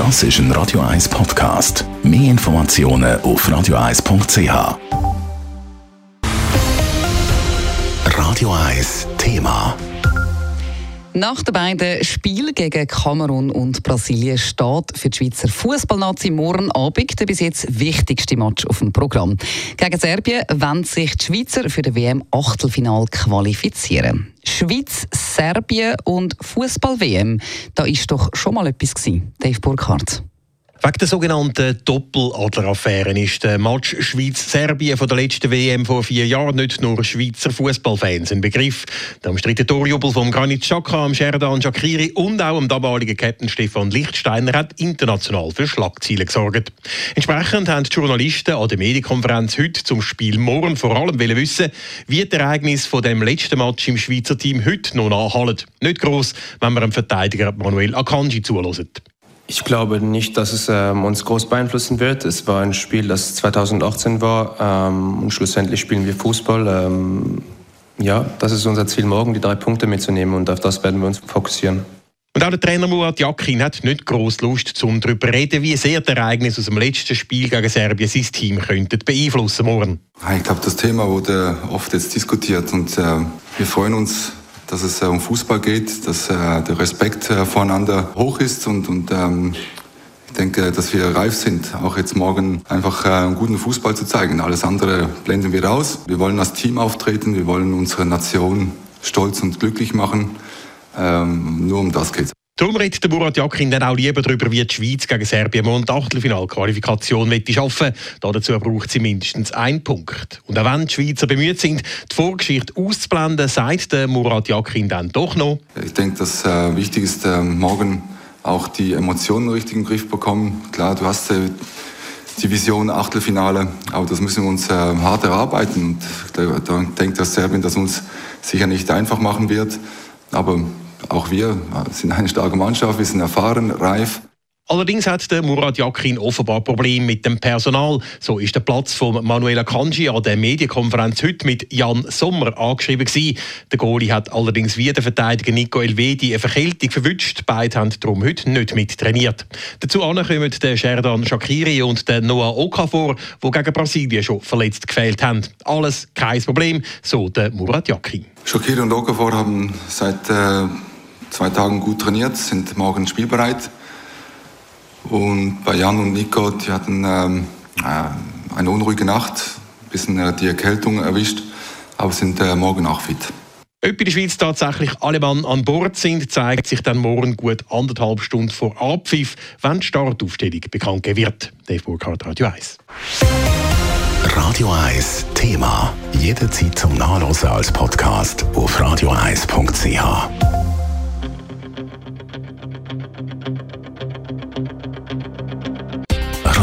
Das ist ein Radio 1 Podcast. Mehr Informationen auf radio1.ch. Radio 1 Thema. Nach den beiden Spielen gegen Kamerun und Brasilien steht für die Schweizer Fußballnazi morgen Abend der bis jetzt wichtigste Match auf dem Programm. Gegen Serbien wollen sich die Schweizer für das WM-Achtelfinal qualifizieren. Schweiz, Serbien und Fußball-WM, da ist doch schon mal etwas gewesen. Dave Burkhardt. Wegen der sogenannten Doppeladler-Affären ist der Match Schweiz-Serbien von der letzten WM vor vier Jahren nicht nur Schweizer Fußballfans ein Begriff. Der umstrittene Torjubel von Granit Xhaka, am Sherdan Shakiri und auch dem damaligen Captain Stefan Lichtsteiner hat international für Schlagzeilen gesorgt. Entsprechend haben die Journalisten an der Medienkonferenz heute zum Spiel morgen vor allem wissen, wie die Ereignisse von dem letzten Match im Schweizer Team heute noch nachhalten. Nicht gross, wenn man dem Verteidiger Manuel Akanji zulässt. Ich glaube nicht, dass es ähm, uns groß beeinflussen wird. Es war ein Spiel, das 2018 war ähm, und schlussendlich spielen wir Fußball. Ähm, ja, das ist unser Ziel morgen, die drei Punkte mitzunehmen und auf das werden wir uns fokussieren. Und auch der Trainer Murat Yakin hat nicht groß Lust, zum darüber zu reden, wie sehr das Ereignis aus dem letzten Spiel gegen Serbien sein Team könnte beeinflussen morgen. Ich glaube, das Thema wurde oft jetzt diskutiert und äh, wir freuen uns dass es äh, um Fußball geht, dass äh, der Respekt äh, voreinander hoch ist und, und ähm, ich denke, dass wir reif sind, auch jetzt morgen einfach einen guten Fußball zu zeigen. Alles andere blenden wir aus. Wir wollen als Team auftreten, wir wollen unsere Nation stolz und glücklich machen. Ähm, nur um das geht es. Darum redet der Murat Jakin dann auch lieber darüber, wie die Schweiz gegen Serbien und Achtelfinalqualifikation schaffen Dazu braucht sie mindestens einen Punkt. Und auch wenn die Schweizer bemüht sind, die Vorgeschichte auszublenden, sagt der Murat Jakin dann doch noch. Ich denke, dass äh, wichtig ist, äh, morgen auch die Emotionen richtig im Griff bekommen. Klar, du hast äh, die Vision Achtelfinale, aber das müssen wir uns äh, hart erarbeiten. Und da, da denkt das Serbien, dass uns sicher nicht einfach machen wird. Aber auch wir sind eine starke Mannschaft, wir sind erfahren, reif. Allerdings hat der Murat Yakin offenbar Probleme mit dem Personal. So ist der Platz von Manuela Kanji an der Medienkonferenz heute mit Jan Sommer angeschrieben gewesen. Der Goalie hat allerdings wie der Verteidiger Nico Elvedi eine Verkältung verwünscht. Beide haben darum heute nicht mit trainiert. Dazu kommen der Sherdan Shakiri und der Noah Okafor, die gegen Brasilien schon verletzt gefehlt haben. Alles kein Problem, so der Murat Yakin. Shakiri und Okafor haben seit äh, zwei Tagen gut trainiert, sind morgen spielbereit. Und bei Jan und Nico, die hatten ähm, äh, eine unruhige Nacht, ein bisschen äh, die Erkältung erwischt, aber sind äh, morgen auch fit. Ob in der Schweiz tatsächlich alle Mann an Bord sind, zeigt sich dann morgen gut anderthalb Stunden vor Abpfiff, wenn die Startaufstellung bekannt wird. Dave Burkhardt, Radio 1. Radio 1 Thema. Jederzeit zum Nachlesen als Podcast auf radio1.ch.